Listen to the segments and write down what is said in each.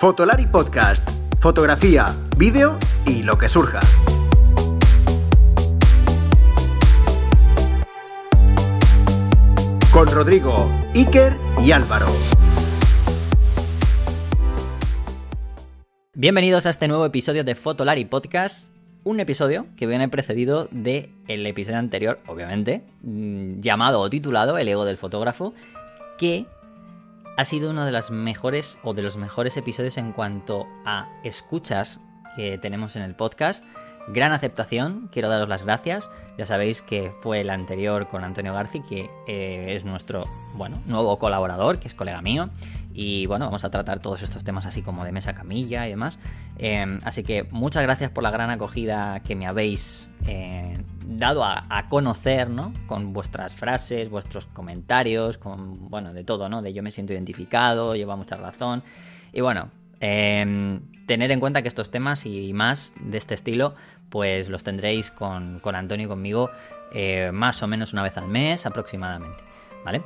Fotolari Podcast. Fotografía, vídeo y lo que surja. Con Rodrigo, Iker y Álvaro. Bienvenidos a este nuevo episodio de Fotolari Podcast. Un episodio que viene precedido del el episodio anterior, obviamente, mm, llamado o titulado El ego del fotógrafo, que ha sido uno de las mejores o de los mejores episodios en cuanto a escuchas que tenemos en el podcast. Gran aceptación, quiero daros las gracias. Ya sabéis que fue el anterior con Antonio Garci, que eh, es nuestro bueno, nuevo colaborador, que es colega mío. Y bueno, vamos a tratar todos estos temas así como de mesa camilla y demás. Em, así que muchas gracias por la gran acogida que me habéis eh, dado a, conocer, ¿no? Con vuestras frases, vuestros comentarios, con, bueno, de todo, ¿no? De yo me siento identificado, lleva mucha razón. Y bueno, em, tener en cuenta que estos temas y más de este estilo, pues los tendréis con, con Antonio y conmigo eh, más o menos una vez al mes aproximadamente, ¿vale?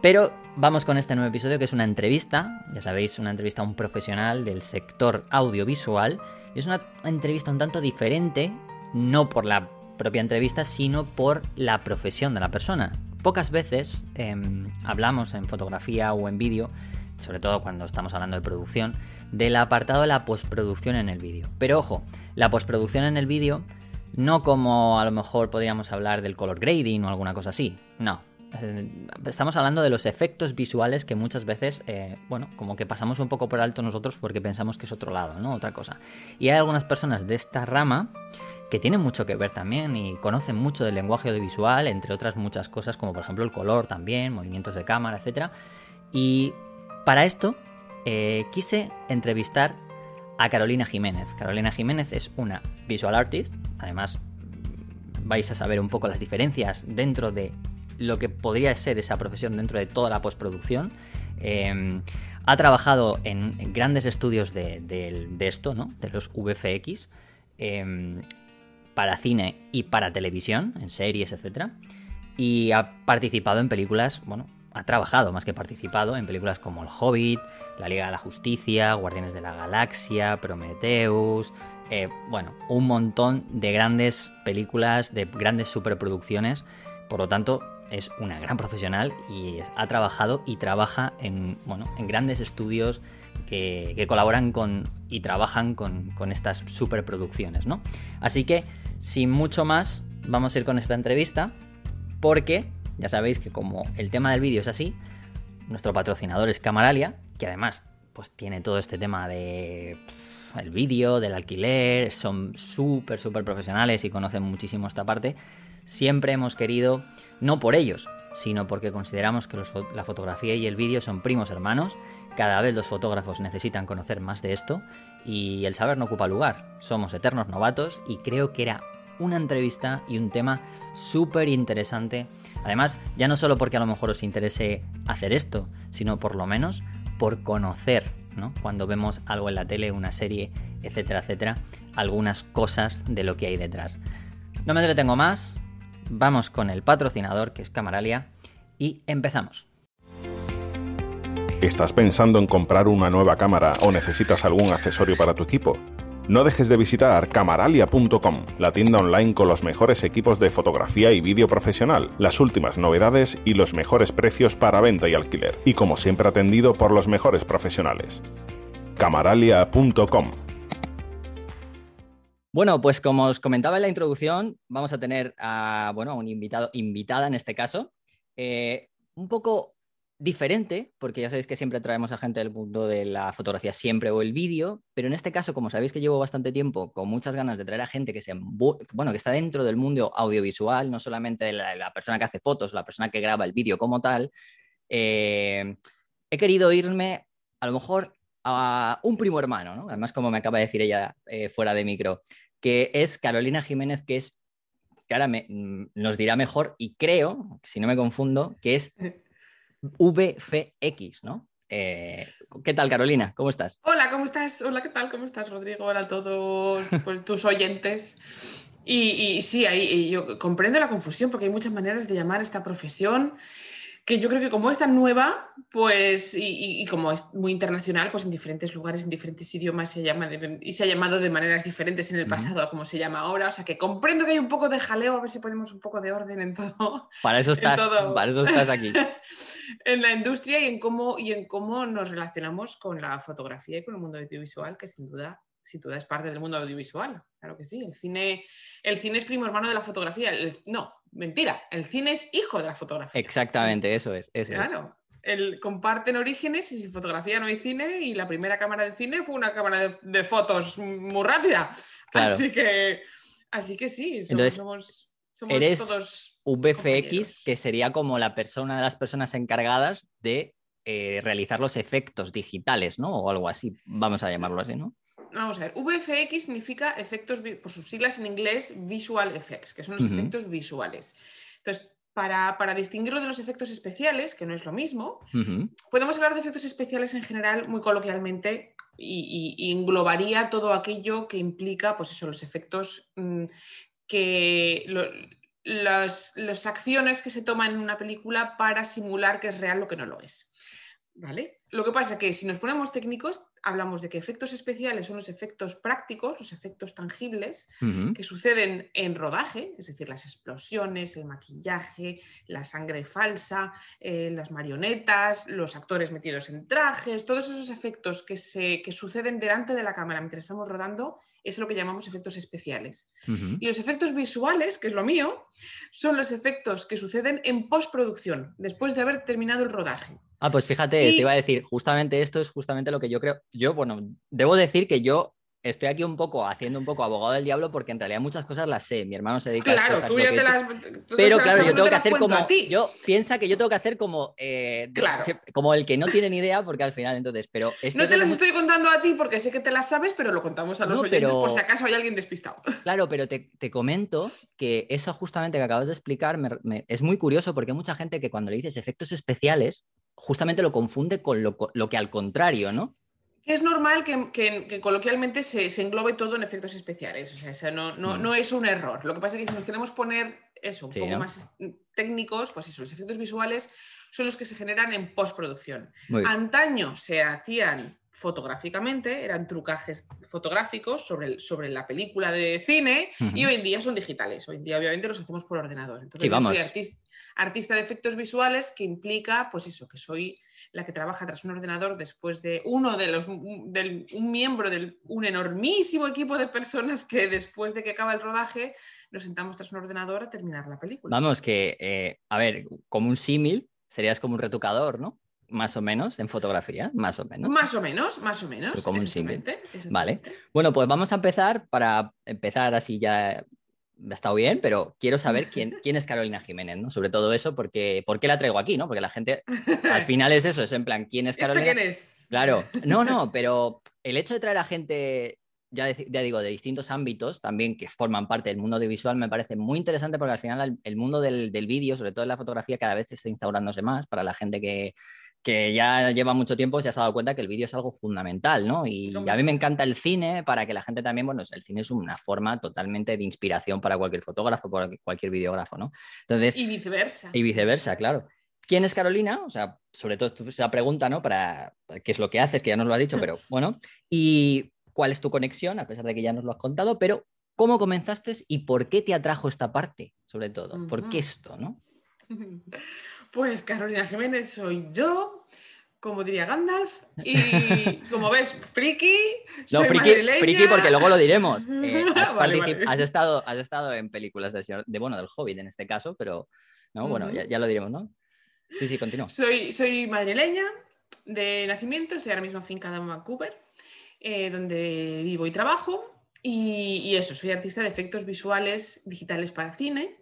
Pero vamos con este nuevo episodio que es una entrevista, ya sabéis, una entrevista a un profesional del sector audiovisual. Es una entrevista un tanto diferente, no por la propia entrevista, sino por la profesión de la persona. Pocas veces em, hablamos en fotografía o en vídeo, sobre todo cuando estamos hablando de producción, del apartado de la postproducción en el vídeo. Pero ojo, la postproducción en el vídeo no como a lo mejor podríamos hablar del color grading o alguna cosa así. No, estamos hablando de los efectos visuales que muchas veces, eh, bueno, como que pasamos un poco por alto nosotros porque pensamos que es otro lado, ¿no? Otra cosa. Y hay algunas personas de esta rama que tienen mucho que ver también y conocen mucho del lenguaje audiovisual, entre otras muchas cosas como por ejemplo el color también, movimientos de cámara, etc. Y para esto eh, quise entrevistar a Carolina Jiménez. Carolina Jiménez es una visual artist, además vais a saber un poco las diferencias dentro de lo que podría ser esa profesión dentro de toda la postproducción. Em, ha trabajado en, grandes estudios de, esto, ¿no? De los VFX, em, para cine y para televisión, en series, etc. Y ha participado en películas, bueno, ha trabajado más que participado en películas como El Hobbit, La Liga de la Justicia, Guardianes de la Galaxia, Prometheus, eh, bueno, un montón de grandes películas, de grandes superproducciones. Por lo tanto, es una gran profesional y ha trabajado y trabaja en, bueno, en grandes estudios que, colaboran con y trabajan con, estas superproducciones, ¿no? Así que, sin mucho más, vamos a ir con esta entrevista porque ya sabéis que como el tema del vídeo es así, nuestro patrocinador es Camaralia, que además pues tiene todo este tema de el vídeo, del alquiler, son súper, súper profesionales y conocen muchísimo esta parte. Siempre hemos querido no por ellos, sino porque consideramos que la fotografía y el vídeo son primos hermanos, cada vez los fotógrafos necesitan conocer más de esto y el saber no ocupa lugar, somos eternos novatos y creo que era una entrevista y un tema súper interesante. Además, ya no solo porque a lo mejor os interese hacer esto, sino por lo menos por conocer, ¿no? Cuando vemos algo en la tele, una serie, etcétera, etcétera, algunas cosas de lo que hay detrás. No me entretengo más, vamos con el patrocinador que es Camaralia y empezamos. ¿Estás pensando en comprar una nueva cámara o necesitas algún accesorio para tu equipo? No dejes de visitar camaralia.com, la tienda online con los mejores equipos de fotografía y vídeo profesional, las últimas novedades y los mejores precios para venta y alquiler, y como siempre atendido por los mejores profesionales. camaralia.com bueno, pues como os comentaba en la introducción, vamos a tener a, bueno, un invitado, invitada en este caso, eh, un poco diferente, porque ya sabéis que siempre traemos a gente del mundo de la fotografía siempre o el vídeo, pero en este caso, como sabéis que llevo bastante tiempo con muchas ganas de traer a gente que, se, bueno, que está dentro del mundo audiovisual, no solamente la, persona que hace fotos, la persona que graba el vídeo como tal, eh, he querido irme a lo mejor a un primo hermano, ¿no? además como me acaba de decir ella eh, fuera de micro, que es Carolina Jiménez, que es, que ahora mm, nos dirá mejor, y creo, si no me confundo, que es VFX, ¿no? Eh, ¿Qué tal, Carolina? ¿Cómo estás? Hola, ¿cómo estás? Hola, ¿qué tal? ¿Cómo estás, Rodrigo? Hola a todos pues, tus oyentes. Y, sí, ahí yo comprendo la confusión porque hay muchas maneras de llamar esta profesión que yo creo que como es tan nueva, pues, y, como es muy internacional, pues en diferentes lugares, en diferentes idiomas se llama y se ha llamado de maneras diferentes en el pasado a como se llama ahora. O sea que comprendo que hay un poco de jaleo, a ver si ponemos un poco de orden en todo. Para eso estás, para eso estás aquí. en la industria y en cómo y en cómo nos relacionamos con la fotografía y con el mundo audiovisual, que sin duda si tú es parte del mundo audiovisual, claro que sí. El cine, el cine es primo hermano de la fotografía. no, mentira, el cine es hijo de la fotografía. Exactamente, eso es. claro, El, comparten orígenes y sin fotografía no hay cine y la primera cámara de cine fue una cámara de, fotos muy rápida. Así que, así que sí, somos, eres todos VFX, que sería como la persona de las personas encargadas de eh, realizar los efectos digitales, ¿no? O algo así, vamos a llamarlo así, ¿no? Vamos a ver, VFX significa efectos, por sus siglas en inglés, Visual Effects, que son los efectos visuales. Entonces, para, distinguirlo de los efectos especiales, que no es lo mismo, podemos hablar de efectos especiales en general muy coloquialmente y, englobaría todo aquello que implica, pues eso, los efectos mm, que... las acciones que se toman en una película para simular que es real lo que no lo es. ¿Vale? Lo que pasa es que si nos ponemos técnicos, hablamos de que efectos especiales son los efectos prácticos, los efectos tangibles que suceden en rodaje, es decir, las explosiones, el maquillaje, la sangre falsa, eh, las marionetas, los actores metidos en trajes, todos esos efectos que, se, que suceden delante de la cámara mientras estamos rodando es lo que llamamos efectos especiales. Y los efectos visuales, que es lo mío, son los efectos que suceden en postproducción, después de haber terminado el rodaje. Ah, pues fíjate, te iba a decir, justamente esto es justamente lo que yo creo. Yo, bueno, debo decir que yo estoy aquí un poco haciendo un poco abogado del diablo porque en realidad muchas cosas las sé. Mi hermano se dedica a cosas. Tú ya te las, pero claro, yo tengo que hacer como. Yo piensa que yo tengo que hacer como. Eh, como el que no tiene ni idea, porque al final entonces. Pero no te las estoy contando a ti porque sé que te las sabes, pero lo contamos a los oyentes por si acaso hay alguien despistado. Claro, pero te, comento que eso justamente que acabas de explicar es muy curioso porque hay mucha gente que cuando le dices efectos especiales justamente lo confunde con lo, que al contrario, ¿no? Es normal que, coloquialmente se, englobe todo en efectos especiales, o sea, no, mm. no, es un error. Lo que pasa es que si nos queremos poner eso, un poco más técnicos, pues eso, los efectos visuales son los que se generan en postproducción. Antaño se hacían fotográficamente, eran trucajes fotográficos sobre, sobre la película de cine y hoy en día son digitales. Hoy en día obviamente los hacemos por ordenador. Entonces yo soy artista, artista, de efectos visuales que implica pues eso, que soy la que trabaja tras un ordenador después de uno de los, del, un miembro de un enormísimo equipo de personas que después de que acaba el rodaje nos sentamos tras un ordenador a terminar la película. Vamos, que, eh, a ver, como un símil, serías como un retocador, ¿no? Más o menos, en fotografía, más o menos. Más o menos, más o menos. Como un símil. Vale. Bueno, pues vamos a empezar para empezar así ya ha estado bien, pero quiero saber quién, quién es Carolina Jiménez, ¿no? Sobre todo eso, porque ¿por qué la traigo aquí, no? Porque la gente, al final es eso, es en plan, ¿quién es Carolina? ¿Quién es? Claro, no, no, pero el hecho de traer a gente, ya, digo, de distintos ámbitos también que forman parte del mundo audiovisual me parece muy interesante porque al final el, mundo del, del vídeo, sobre todo en la fotografía, cada vez está instaurándose más para la gente que, que ya lleva mucho tiempo se ha dado cuenta que el vídeo es algo fundamental, ¿no? Y, a mí me encanta el cine para que la gente también, bueno, el cine es una forma totalmente de inspiración para cualquier fotógrafo, para cualquier videógrafo, ¿no? Entonces, y viceversa. Y viceversa, claro. ¿Quién es Carolina? O sea, sobre todo esa pregunta, ¿no? Para qué es lo que haces, que ya nos lo has dicho, pero bueno. Y cuál es tu conexión, a pesar de que ya nos lo has contado, pero ¿cómo comenzaste y por qué te atrajo esta parte, sobre todo? ¿Por qué esto, no? Pues Carolina Jiménez soy yo, como diría Gandalf, y como ves, friki. No, friki, friki, porque luego lo diremos. Eh, has, estado, has estado en películas de, de, bueno, del Hobbit en este caso, pero no, bueno, ya, lo diremos, ¿no? Sí, sí, continúa. Soy, soy madrileña de nacimiento, estoy ahora mismo afincada en Vancouver, eh, donde vivo y trabajo. Y, y, eso, soy artista de efectos visuales digitales para cine.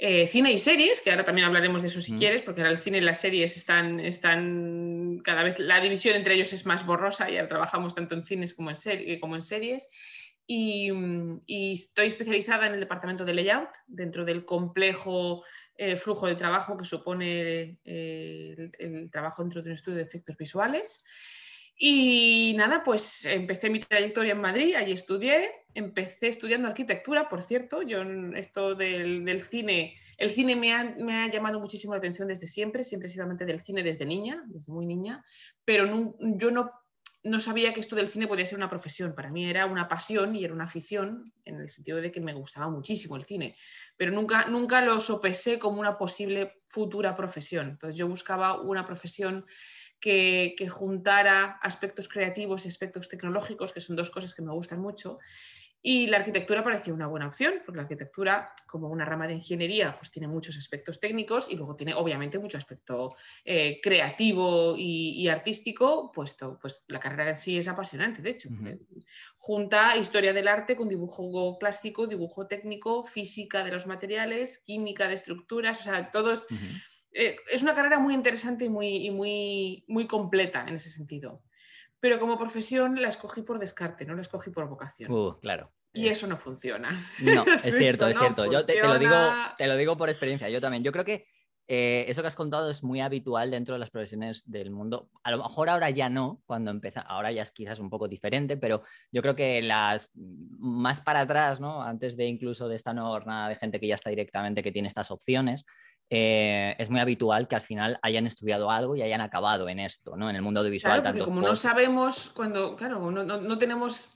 Eh, cine y series, que ahora también hablaremos de eso si mm. quieres, porque ahora el cine y las series están, están, cada vez la división entre ellos es más borrosa y ahora trabajamos tanto en cines como en, serie, como en series. Y, estoy especializada en el departamento de layout, dentro del complejo eh, flujo de trabajo que supone eh, el, trabajo dentro de un estudio de efectos visuales. Y nada, pues empecé mi trayectoria en Madrid, allí estudié, empecé estudiando arquitectura, por cierto, yo esto del, cine, el cine me ha, llamado muchísimo la atención desde siempre, siempre he sido amante del cine desde niña, desde muy niña, pero yo no, no sabía que esto del cine podía ser una profesión, para mí era una pasión y era una afición, en el sentido de que me gustaba muchísimo el cine, pero nunca, nunca lo sopesé como una posible futura profesión, entonces yo buscaba una profesión que, juntara aspectos creativos y aspectos tecnológicos, que son dos cosas que me gustan mucho. Y la arquitectura parecía una buena opción, porque la arquitectura, como una rama de ingeniería, pues tiene muchos aspectos técnicos y luego tiene obviamente mucho aspecto eh, creativo y, artístico, puesto pues la carrera en sí es apasionante, de hecho. Junta historia del arte con dibujo clásico, dibujo técnico, física de los materiales, química de estructuras, o sea, todos... Eh, es una carrera muy interesante y muy, muy, muy completa en ese sentido. Pero como profesión la escogí por descarte, no la escogí por vocación. Uh, claro. Y eso no funciona. No, es cierto, es cierto. Yo te, lo digo, te lo digo por experiencia, yo también. Yo creo que eh, eso que has contado es muy habitual dentro de las profesiones del mundo. A lo mejor ahora ya no, cuando empieza, ahora ya es quizás un poco diferente, pero yo creo que las más para atrás, ¿no? Antes de incluso de esta nueva jornada de gente que ya está directamente, que tiene estas opciones, eh, es muy habitual que al final hayan estudiado algo y hayan acabado en esto, ¿no? En el mundo audiovisual. Claro, como no sabemos, cuando, claro, no, no, tenemos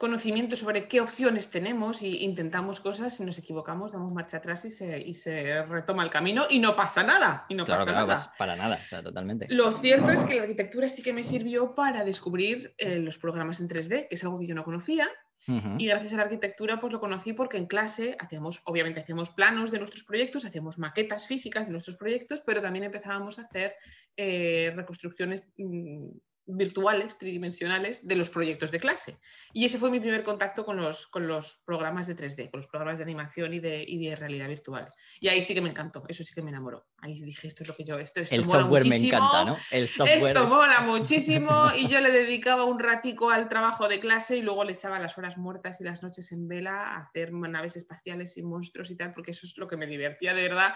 conocimiento sobre qué opciones tenemos y intentamos cosas, si nos equivocamos, damos marcha atrás y se, y se retoma el camino y no pasa nada. Y no pasa nada. para nada, o sea, totalmente. Lo cierto es que la arquitectura sí que me sirvió para descubrir eh, los programas en 3D, que es algo que yo no conocía y gracias a la arquitectura pues lo conocí porque en clase hacíamos, obviamente hacíamos planos de nuestros proyectos, hacíamos maquetas físicas de nuestros proyectos, pero también empezábamos a hacer eh, reconstrucciones mm, virtuales, tridimensionales de los proyectos de clase. Y ese fue mi primer contacto con los, con los programas de 3D, con los programas de animación y de, y de, realidad virtual. Y ahí sí que me encantó, eso sí que me enamoró. Ahí dije, esto es lo que yo, esto, esto El software me encanta, ¿no? El software esto mola muchísimo y yo le dedicaba un ratico al trabajo de clase y luego le echaba las horas muertas y las noches en vela a hacer naves espaciales y monstruos y tal, porque eso es lo que me divertía de verdad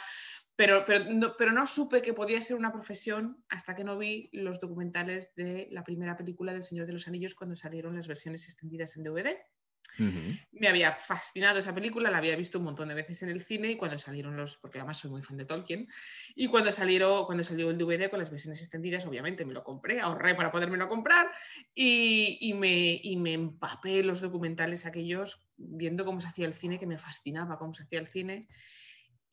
pero, pero, no, pero no supe que podía ser una profesión hasta que no vi los documentales de la primera película del Señor de los Anillos cuando salieron las versiones extendidas en DVD. Me había fascinado esa película, la había visto un montón de veces en el cine y cuando salieron los, porque además soy muy fan de Tolkien, y cuando, salieron, cuando salió el DVD con las versiones extendidas, obviamente me lo compré, ahorré para podérmelo comprar y, y, me, y me empapé los documentales aquellos viendo cómo se hacía el cine, que me fascinaba cómo se hacía el cine.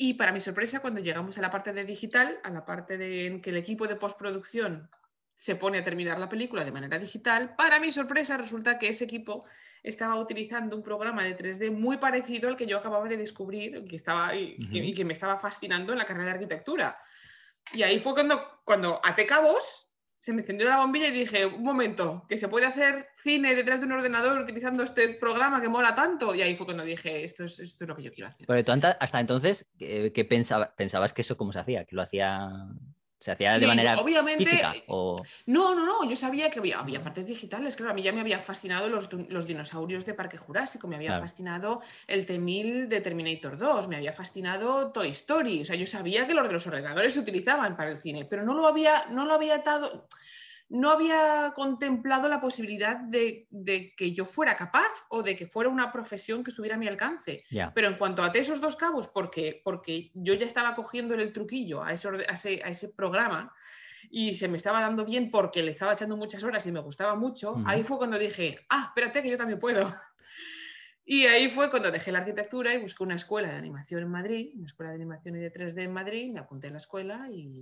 Y para mi sorpresa, cuando llegamos a la parte de digital, a la parte de en que el equipo de postproducción se pone a terminar la película de manera digital, para mi sorpresa resulta que ese equipo estaba utilizando un programa de 3D muy parecido al que yo acababa de descubrir que estaba, y, que, me estaba fascinando en la carrera de arquitectura. Y ahí fue cuando, cuando até cabos se me encendió la bombilla y dije, un momento, que se puede hacer cine detrás de un ordenador utilizando este programa que mola tanto. Y ahí fue cuando dije, esto es, esto es lo que yo quiero hacer. Pero tú hasta entonces, ¿qué, pensabas que eso cómo se hacía? ¿Que lo hacía ¿Se hacía de manera obviamente, física? No, no, no. Yo sabía que había, había, partes digitales. Claro, a mí ya me había fascinado los, los dinosaurios de Parque Jurásico, me había fascinado el T-1000 de Terminator 2, me había fascinado Toy Story. O sea, yo sabía que los de los ordenadores se utilizaban para el cine, pero no lo había, no lo había atado no había contemplado la posibilidad de, que yo fuera capaz o de que fuera una profesión que estuviera a mi alcance. Pero en cuanto a esos dos cabos, porque, porque yo ya estaba cogiendo el truquillo a ese, a ese, programa y se me estaba dando bien porque le estaba echando muchas horas y me gustaba mucho, ahí fue cuando dije, ah, espérate que yo también puedo. Y ahí fue cuando dejé la arquitectura y busqué una escuela de animación en Madrid, una escuela de animación y de 3D en Madrid, me apunté en la escuela y,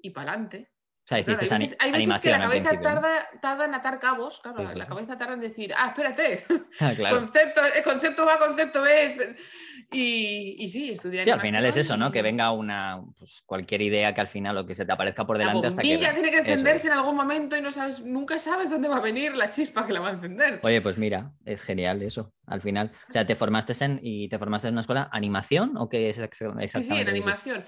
y para adelante sea, hiciste hay, hay veces que la cabeza tarda, tarda, en atar cabos, claro, la cabeza tarda en decir, ah, espérate, ah, concepto, el concepto va, concepto B. Y, y sí, estudiar. Sí, al final es eso, ¿no? Que venga una pues, cualquier idea que al final lo que se te aparezca por delante hasta que. tiene que encenderse en algún momento y no sabes, nunca sabes dónde va a venir la chispa que la va a encender. Oye, pues mira, es genial eso, al final. O sea, ¿te formaste en y te formaste en una escuela animación o qué es exactamente? Sí, sí, en animación.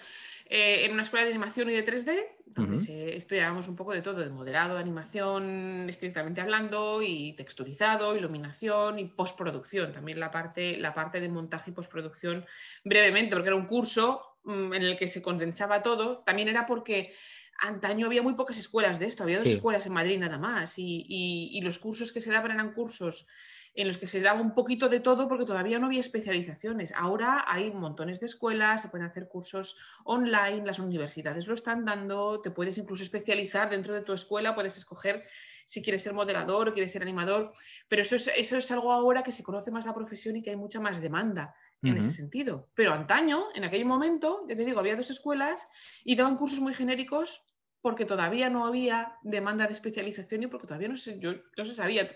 Eh, en una escuela de animación y de 3D, donde estudiábamos un poco de todo, de moderado, animación estrictamente hablando, y texturizado, iluminación y postproducción. También la parte, la parte de montaje y postproducción brevemente, porque era un curso mm, en el que se condensaba todo. También era porque antaño había muy pocas escuelas de esto, había dos escuelas en Madrid nada más y, los cursos que se daban eran cursos en los que se daba un poquito de todo porque todavía no había especializaciones. Ahora hay montones de escuelas, se pueden hacer cursos online, las universidades lo están dando, te puedes incluso especializar dentro de tu escuela, puedes escoger si quieres ser moderador o quieres ser animador, pero eso es, eso es algo ahora que se conoce más la profesión y que hay mucha más demanda en ese sentido. Pero antaño, en aquel momento, ya te digo, había dos escuelas y daban cursos muy genéricos porque todavía no había demanda de especialización y porque todavía no se, yo, no se sabía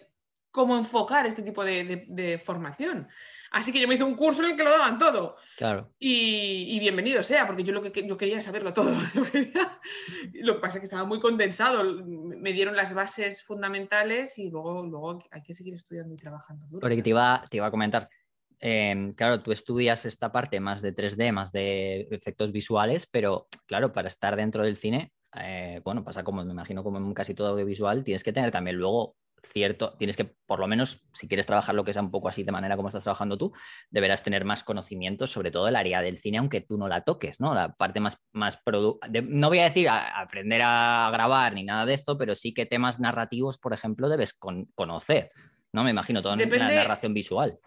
cómo enfocar este tipo de, formación. Así que yo me hice un curso en el que lo daban todo. Claro. Y, bienvenido sea, porque yo lo que yo quería saberlo todo. lo que pasa es que estaba muy condensado. Me dieron las bases fundamentales y luego, luego hay que seguir estudiando y trabajando duro. Porque te iba, te iba a comentar, Em, claro, tú estudias esta parte más de 3D, más de efectos visuales, pero claro, para estar dentro del cine, eh, bueno, pasa como me imagino como en casi todo audiovisual, tienes que tener también luego cierto, tienes que, por lo menos, si quieres trabajar lo que sea un poco así de manera como estás trabajando tú, deberás tener más conocimientos sobre todo el área del cine, aunque tú no la toques, ¿no? La parte más, más no voy a decir aprender a grabar ni nada de esto, pero sí que temas narrativos, por ejemplo, debes conocer, ¿no? Me imagino, toda la narración visual.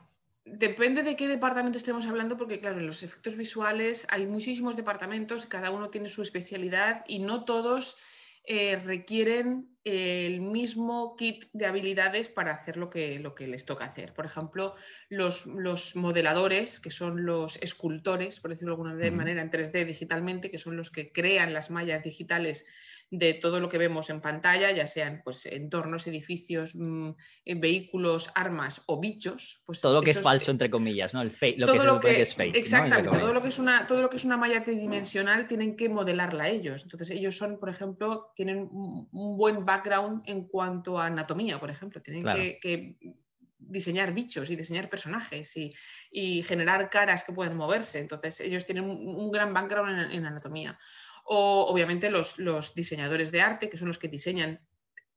Depende de qué departamento estemos hablando, porque claro, en los efectos visuales hay muchísimos departamentos, cada uno tiene su especialidad y no todos eh, requieren el mismo kit de habilidades para hacer lo que, lo que les toca hacer. Por ejemplo, los, los modeladores, que son los escultores, por decirlo de alguna manera, en 3D digitalmente, que son los que crean las mallas digitales de todo lo que vemos en pantalla, ya sean pues, entornos, edificios, mm, eh, vehículos, armas o bichos. Pues todo lo que es falso, entre comillas, ¿no? El fake, lo que, lo que, es fake. Exactamente, todo, lo que es una, todo lo que es una malla tridimensional tienen que modelarla ellos. Entonces, ellos son, por ejemplo, tienen un buen background en cuanto a anatomía, por ejemplo. Tienen que, diseñar bichos y diseñar personajes y, generar caras que pueden moverse. Entonces, ellos tienen un, gran background en anatomía o obviamente los, diseñadores de arte, que son los que diseñan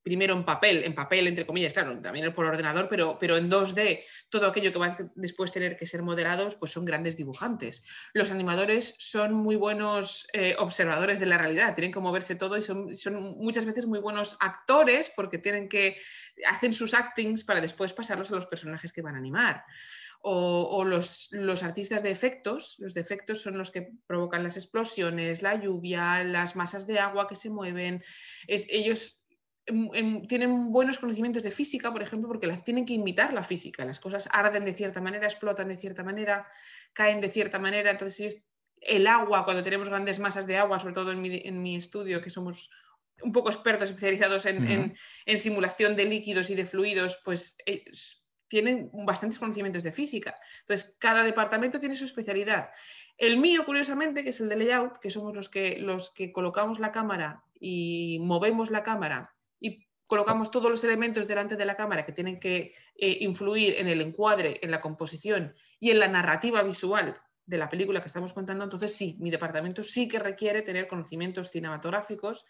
primero en papel, en papel entre comillas, claro, también por ordenador, pero, pero en 2D, todo aquello que va a después tener que ser modelados, pues son grandes dibujantes. Los animadores son muy buenos eh, observadores de la realidad, tienen que moverse todo y son, son, muchas veces muy buenos actores porque tienen que, hacen sus actings para después pasarlos a los personajes que van a animar o, los, artistas de efectos. Los defectos son los que provocan las explosiones, la lluvia, las masas de agua que se mueven. ellos tienen buenos conocimientos de física, por ejemplo, porque las tienen que imitar la física. Las cosas arden de cierta manera, explotan de cierta manera, caen de cierta manera. Entonces, el agua, cuando tenemos grandes masas de agua, sobre todo en mi, estudio, que somos un poco expertos especializados en, en, simulación de líquidos y de fluidos, pues eh, tienen bastantes conocimientos de física. Entonces, cada departamento tiene su especialidad. El mío, curiosamente, que es el de layout, que somos los que, los que colocamos la cámara y movemos la cámara y colocamos todos los elementos delante de la cámara que tienen que eh, influir en el encuadre, en la composición y en la narrativa visual de la película que estamos contando, entonces sí, mi departamento sí que requiere tener conocimientos cinematográficos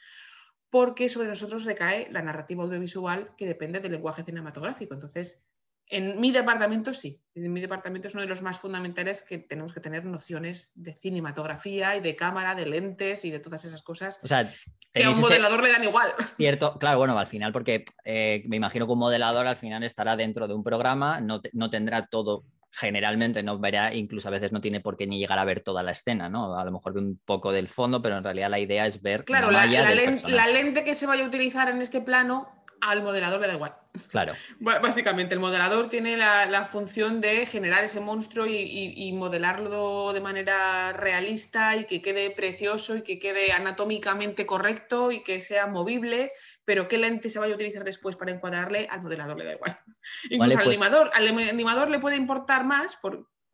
porque sobre nosotros recae la narrativa audiovisual que depende del lenguaje cinematográfico. Entonces, en mi departamento sí, en mi departamento es uno de los más fundamentales que tenemos que tener nociones de cinematografía y de cámara, de lentes y de todas esas cosas. O sea, que a un modelador le dan igual. Cierto, claro, bueno, al final, porque eh, me imagino que un modelador al final estará dentro de un programa, no, no tendrá todo generalmente no verá, incluso a veces no tiene por qué ni llegar a ver toda la escena, ¿no? A lo mejor ve un poco del fondo, pero en realidad la idea es ver claro, la, la, lente que se vaya a utilizar en este plano al modelador le da igual. Claro. Básicamente, el modelador tiene la, función de generar ese monstruo y, modelarlo de manera realista y que quede precioso y que quede anatómicamente correcto y que sea movible, pero qué lente se vaya a utilizar después para encuadrarle, al modelador le da igual. Incluso al, pues animador, al animador le puede importar más,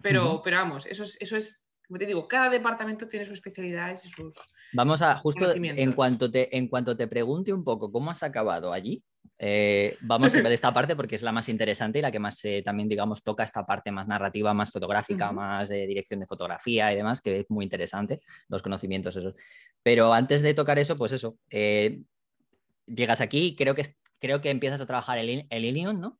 pero, pero vamos, eso es, eso es como te digo, cada departamento tiene sus especialidades y sus. Vamos a, justo en cuanto, te, en cuanto te pregunte un poco cómo has acabado allí, eh, vamos a ver esta parte porque es la más interesante y la que más eh, también, digamos, toca esta parte más narrativa, más fotográfica, más de dirección de fotografía y demás, que es muy interesante, los conocimientos esos. Pero antes de tocar eso, pues eso, eh, llegas aquí, creo que, creo que empiezas a trabajar el, el Ilion, ¿no?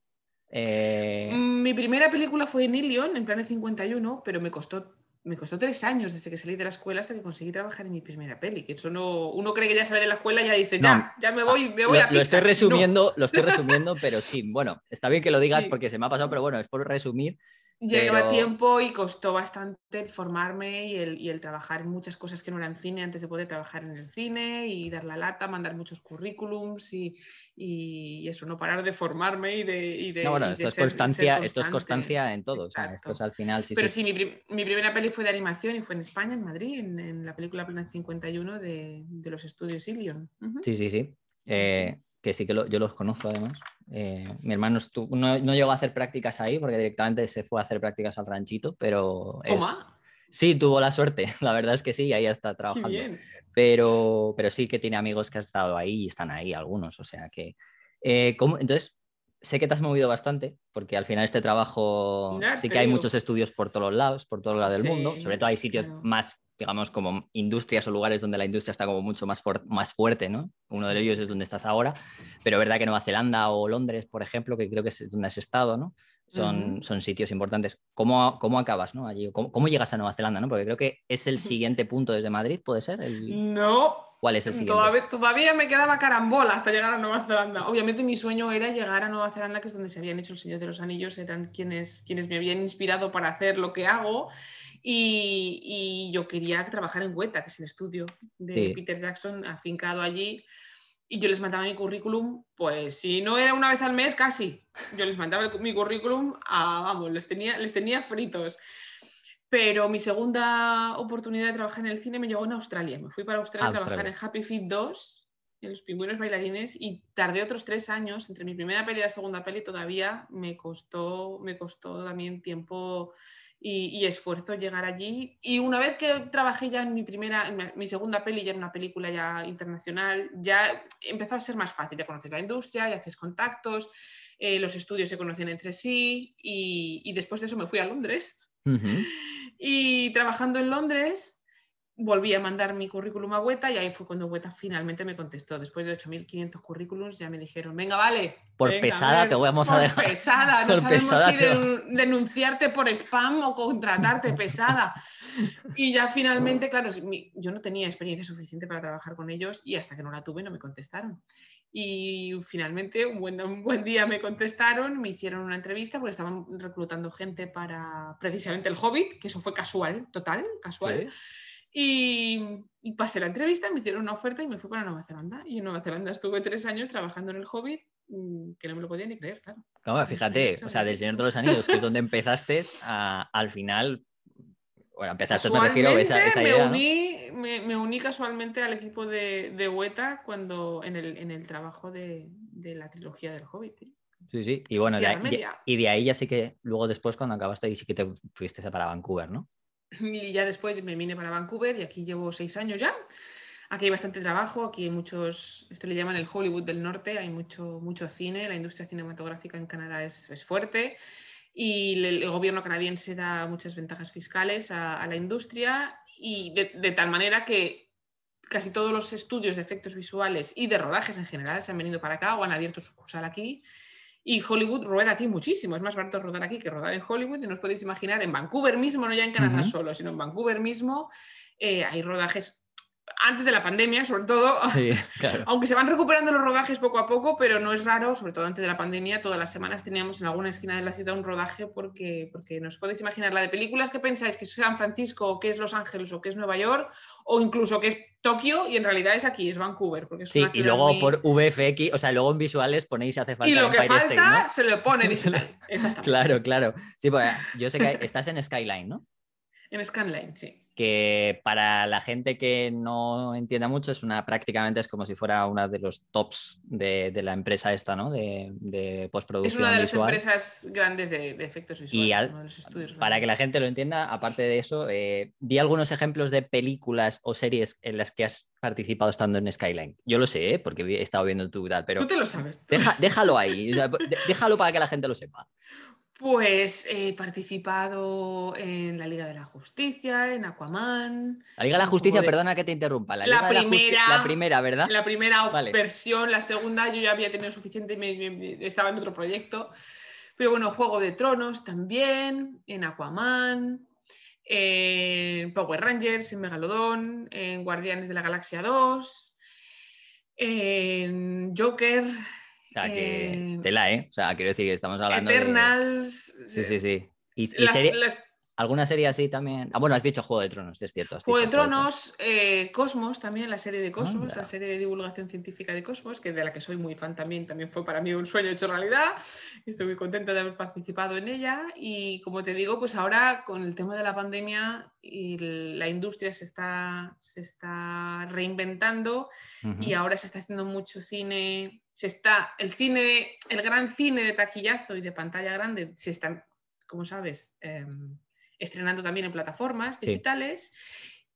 Mi primera película fue en Ilion, en Planet 51, pero me costó me costó tres años desde que salí de la escuela hasta que conseguí trabajar en mi primera peli. Que eso no, uno cree que ya sale de la escuela y ya dice, ya, ya me voy, me voy lo, a Lo estoy resumiendo, lo estoy resumiendo, pero sí, bueno, está bien que lo digas porque se me ha pasado, pero bueno, es por resumir. Lleva tiempo y costó bastante formarme y el, trabajar en muchas cosas que no eran cine antes de poder trabajar en el cine y dar la lata, mandar muchos currículums y, eso, no parar de formarme y de... no, bueno, esto, es constancia, esto es constancia en todo, esto es al final... Pero sí, mi, primera peli fue de animación y fue en España, en Madrid, en, la película Plan 51 de, de los estudios Ilion. Sí, sí, sí. Eh, que sí que yo los conozco además. Eh, mi hermano no, llegó a hacer prácticas ahí porque directamente se fue a hacer prácticas al ranchito, pero sí, tuvo la suerte, la verdad es que sí, ahí está trabajando. Pero, pero sí que tiene amigos que han estado ahí y están ahí algunos, o sea que... Eh, entonces, sé que te has movido bastante, porque al final este trabajo sí que hay muchos estudios por todos lados, por todo lado del mundo, sobre todo hay sitios más digamos, como industrias o lugares donde la industria está como mucho más, más fuerte, ¿no? Uno de ellos es donde estás ahora, pero verdad que Nueva Zelanda o Londres, por ejemplo, que creo que es donde has estado, ¿no? Son, son sitios importantes. ¿Cómo, cómo acabas, ¿no? Allí, ¿cómo, llegas a Nueva Zelanda, ¿no? Porque creo que es el siguiente punto desde Madrid, ¿puede ser? No. ¿Cuál es el siguiente? Todavía, todavía, me quedaba carambola hasta llegar a Nueva Zelanda. Obviamente mi sueño era llegar a Nueva Zelanda, que es donde se habían hecho el Señor de los Anillos, eran quienes, quienes me habían inspirado para hacer lo que hago. Y, yo quería trabajar en Weta, que es el estudio de Peter Jackson afincado allí. Y yo les mandaba mi currículum, pues si no era una vez al mes, casi. Yo les mandaba mi currículum a, vamos, les tenía, les tenía fritos. Pero mi segunda oportunidad de trabajar en el cine me llegó en Australia. Me fui para Australia, a trabajar en Happy Feet 2, en los pingüinos bailarines, y tardé otros tres años. Entre mi primera peli y la segunda peli todavía me costó, me costó también tiempo y, esfuerzo llegar allí. Y una vez que trabajé ya en mi primera, mi segunda peli, ya en una película ya internacional, ya empezó a ser más fácil, ya conoces la industria, ya haces contactos, eh, los estudios se conocen entre sí y, después de eso me fui a Londres. Y trabajando en Londres, volví a mandar mi currículum a Weta y ahí fue cuando Weta finalmente me contestó. Después de 8.500 currículums ya me dijeron, venga, vale. Por pesada te vamos a dejar. pesada, no sabemos si denunciarte por spam o contratarte pesada. Y ya finalmente, claro, yo no tenía experiencia suficiente para trabajar con ellos y hasta que no la tuve no me contestaron. Y finalmente, un buen, un buen día me contestaron, me hicieron una entrevista porque estaban reclutando gente para precisamente el Hobbit, que eso fue casual, total, casual. Y, pasé la entrevista, me hicieron una oferta y me fui para Nueva Zelanda. Y en Nueva Zelanda estuve tres años trabajando en el Hobbit, mm, que no me lo podía ni creer, claro. No, fíjate, o sea, del Señor de los Anillos, que es donde empezaste, al final, bueno, empezaste, me refiero a esa, esa idea, me, uní, me, uní casualmente al equipo de, de Weta cuando, en, el, en el trabajo de, de la trilogía del Hobbit. ¿eh? Sí, sí, y bueno, de ahí, y de ahí ya sí que luego después cuando acabaste ahí sí que te fuiste para Vancouver, ¿no? Y ya después me vine para Vancouver y aquí llevo seis años ya. Aquí hay bastante trabajo, aquí hay muchos, esto le llaman el Hollywood del Norte, hay mucho, mucho cine, la industria cinematográfica en Canadá es, es fuerte y el, gobierno canadiense da muchas ventajas fiscales a, la industria y de, tal manera que casi todos los estudios de efectos visuales y de rodajes en general se han venido para acá o han abierto sucursal aquí y Hollywood rueda aquí muchísimo, es más barato rodar aquí que rodar en Hollywood, y no os podéis imaginar, en Vancouver mismo, no ya en Canadá solo, sino en Vancouver mismo, eh, hay rodajes antes de la pandemia, sobre todo, aunque se van recuperando los rodajes poco a poco, pero no es raro, sobre todo antes de la pandemia, todas las semanas teníamos en alguna esquina de la ciudad un rodaje porque, porque nos podéis imaginar la de películas que pensáis que es San Francisco, o que es Los Ángeles, o que es Nueva York, o incluso que es Tokio, y en realidad es aquí, es Vancouver. Porque sí, y luego por VFX, o sea, luego en visuales ponéis hace falta. Y lo que falta se lo pone digital. claro, claro. Sí, pues yo sé que estás en Skyline, ¿no? En Skyline, sí que para la gente que no entienda mucho es una prácticamente es como si fuera una de los tops de, la empresa esta, ¿no? De, postproducción. Es una de las empresas grandes de, efectos visuales. Y para que la gente lo entienda, aparte de eso, eh, di algunos ejemplos de películas o series en las que has participado estando en Skyline. Yo lo sé, ¿eh? porque he estado viendo tu tal, pero... Tú te lo sabes. déjalo ahí, déjalo para que la gente lo sepa. Pues he participado en la Liga de la Justicia, en Aquaman. La Liga de la Justicia, perdona que te interrumpa. La, primera, la, primera, ¿verdad? La primera versión, la segunda yo ya había tenido suficiente, estaba en otro proyecto. Pero bueno, Juego de Tronos también, en Aquaman. en Power Rangers, en Megalodon, en Guardianes de la Galaxia 2, en Joker. O sea, que tela, ¿eh? O sea, quiero decir que estamos hablando Eternals. Sí, sí, sí. Y, serie... ¿Alguna serie así también? Ah, bueno, has dicho Juego de Tronos, es cierto. Juego de Tronos, eh, Cosmos también, la serie de Cosmos, la serie de divulgación científica de Cosmos, que de la que soy muy fan también, también fue para mí un sueño hecho realidad. Estoy muy contenta de haber participado en ella y como te digo, pues ahora con el tema de la pandemia y la industria se está, se está reinventando y ahora se está haciendo mucho cine, se está, el cine, el gran cine de taquillazo y de pantalla grande se está, como sabes, em, estrenando también en plataformas digitales.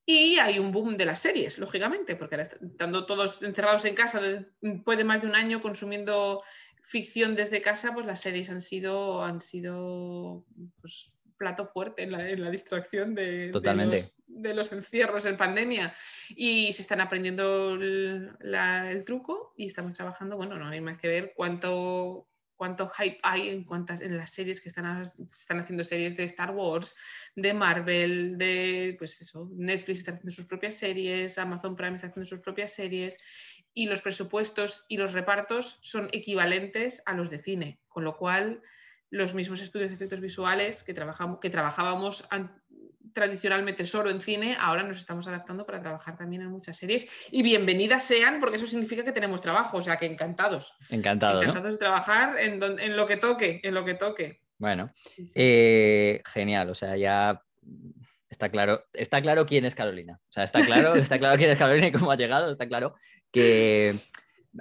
Y hay un boom de las series, lógicamente, porque estando todos encerrados en casa después de más de un año consumiendo ficción desde casa, pues las series han sido, han sido pues, plato fuerte en la, distracción de, de, los, encierros en pandemia. Y se están aprendiendo el, el, truco y estamos trabajando, bueno, no hay más que ver cuánto, cuánto hype hay en, cuántas, en las series que están, están haciendo series de Star Wars, de Marvel, de pues eso, Netflix está haciendo sus propias series, Amazon Prime está haciendo sus propias series y los presupuestos y los repartos son equivalentes a los de cine, con lo cual los mismos estudios de efectos visuales que, trabajamos, que trabajábamos tradicionalmente solo en cine, ahora nos estamos adaptando para trabajar también en muchas series. Y bienvenidas sean, porque eso significa que tenemos trabajo, o sea que encantados. Encantados. Encantados de trabajar en, en, lo que toque, en lo que toque. Bueno, eh, genial, o sea, ya está claro, está claro quién es Carolina. O sea, está claro, está claro quién es Carolina y cómo ha llegado, está claro que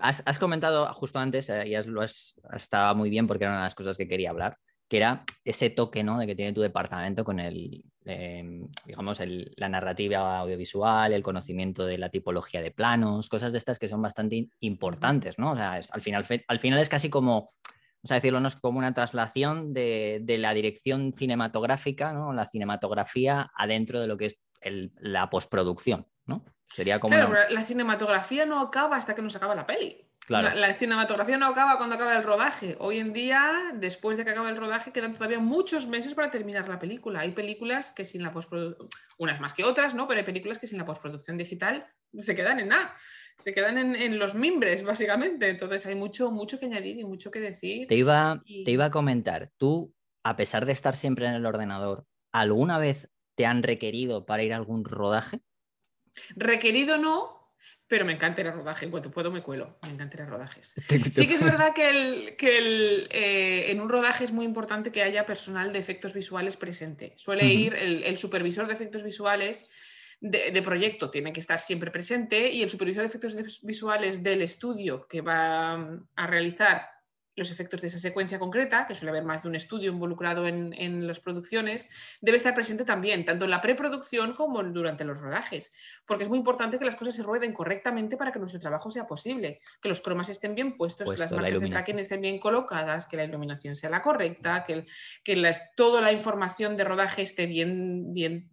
has, comentado justo antes, eh, y lo has, estaba muy bien porque era una de las cosas que quería hablar que era ese toque ¿no? de que tiene tu departamento con el, em, digamos, la narrativa audiovisual, el conocimiento de la tipología de planos, cosas de estas que son bastante importantes, ¿no? Al, final, al final es casi como, vamos a decirlo, ¿no? es como una traslación de, la dirección cinematográfica, ¿no? La cinematografía adentro de lo que es la postproducción, ¿no? Sería como... Claro, la cinematografía no acaba hasta que nos acaba la peli. La, cinematografía no acaba cuando acaba el rodaje. Hoy en día, después de que acabe el rodaje, quedan todavía muchos meses para terminar la película. Hay películas que sin la postproducción, unas más que otras, ¿no? Pero hay películas que sin la postproducción digital se quedan en nada. Se quedan en, los mimbres, básicamente. Entonces hay mucho, mucho que añadir y mucho que decir. Te iba, te iba a comentar, tú, a pesar de estar siempre en el ordenador, ¿alguna vez te han requerido para ir a algún rodaje? Requerido no, pero me encanta el rodaje. En cuanto puedo me cuelo. Me encanta ir rodajes. Sí que es verdad que, el, que eh, en un rodaje es muy importante que haya personal de efectos visuales presente. Suele ir el, supervisor de efectos visuales de, proyecto, tiene que estar siempre presente y el supervisor de efectos visuales del estudio que va a realizar los efectos de esa secuencia concreta, que suele haber más de un estudio involucrado en, las producciones, debe estar presente también, tanto en la preproducción como durante los rodajes, porque es muy importante que las cosas se rueden correctamente para que nuestro trabajo sea posible, que los cromas estén bien puestos, que las marcas de tracking estén bien colocadas, que la iluminación sea la correcta, que, que toda la información de rodaje esté bien, bien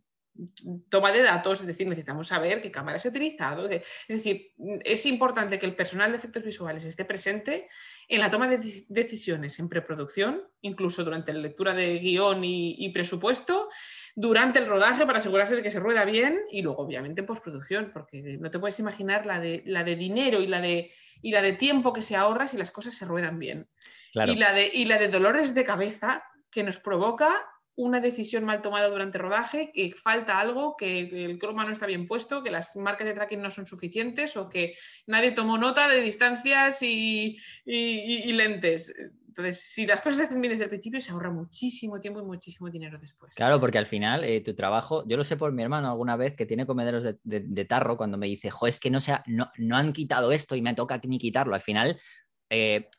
toma de datos, es decir, necesitamos saber qué cámara se ha utilizado. Es decir, es importante que el personal de efectos visuales esté presente en la toma de decisiones en preproducción, incluso durante la lectura de guion y, presupuesto, durante el rodaje para asegurarse de que se rueda bien y luego obviamente en postproducción, porque no te puedes imaginar la de, la de dinero y la de, y la de tiempo que se ahorra si las cosas se ruedan bien. Y, la de, y la de dolores de cabeza que nos provoca una decisión mal tomada durante rodaje, que falta algo, que el croma no está bien puesto, que las marcas de tracking no son suficientes o que nadie tomó nota de distancias y, lentes. Entonces, si las cosas se hacen bien desde el principio, se ahorra muchísimo tiempo y muchísimo dinero después. Claro, porque al final eh, tu trabajo, yo lo sé por mi hermano alguna vez que tiene comederos de, tarro, cuando me dice, jo, es que no, sea, no, no han quitado esto y me toca ni quitarlo. Al final, eh,